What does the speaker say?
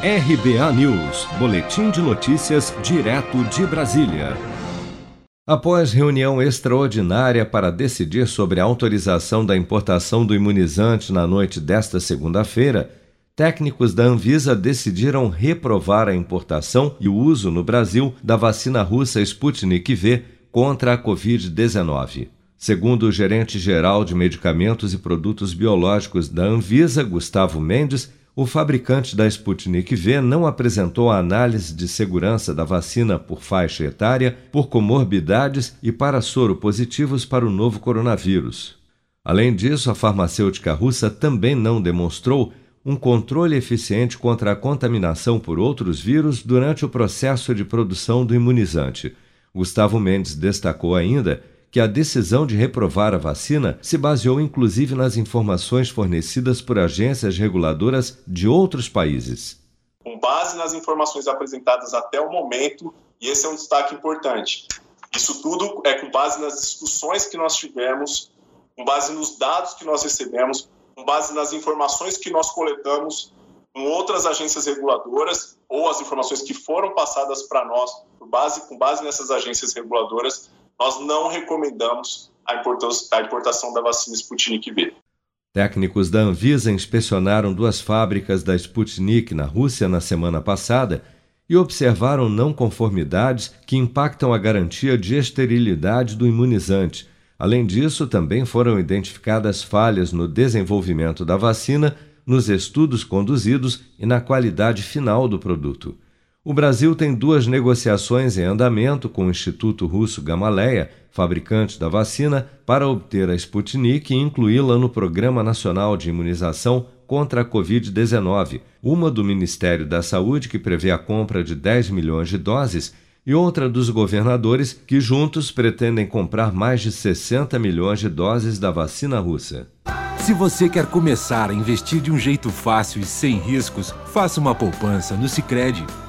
RBA News, Boletim de Notícias, direto de Brasília. Após reunião extraordinária para decidir sobre a autorização da importação do imunizante na noite desta segunda-feira, técnicos da Anvisa decidiram reprovar a importação e o uso no Brasil da vacina russa Sputnik V contra a Covid-19. Segundo o gerente-geral de medicamentos e produtos biológicos da Anvisa, Gustavo Mendes, o fabricante da Sputnik V não apresentou a análise de segurança da vacina por faixa etária, por comorbidades e para soro positivos para o novo coronavírus. Além disso, a farmacêutica russa também não demonstrou um controle eficiente contra a contaminação por outros vírus durante o processo de produção do imunizante. Gustavo Mendes destacou ainda que a decisão de reprovar a vacina se baseou inclusive nas informações fornecidas por agências reguladoras de outros países. Com base nas informações apresentadas até o momento, e esse é um destaque importante, isso tudo é com base nas discussões que nós tivemos, com base nos dados que nós recebemos, com base nas informações que nós coletamos com outras agências reguladoras ou as informações que foram passadas para nós, base, com base nessas agências reguladoras, nós não recomendamos a importação da vacina Sputnik V. Técnicos da Anvisa inspecionaram duas fábricas da Sputnik na Rússia na semana passada e observaram não conformidades que impactam a garantia de esterilidade do imunizante. Além disso, também foram identificadas falhas no desenvolvimento da vacina, nos estudos conduzidos e na qualidade final do produto. O Brasil tem duas negociações em andamento com o Instituto Russo Gamaleya, fabricante da vacina, para obter a Sputnik e incluí-la no Programa Nacional de Imunização contra a Covid-19, uma do Ministério da Saúde, que prevê a compra de 10 milhões de doses, e outra dos governadores, que juntos pretendem comprar mais de 60 milhões de doses da vacina russa. Se você quer começar a investir de um jeito fácil e sem riscos, faça uma poupança no Sicredi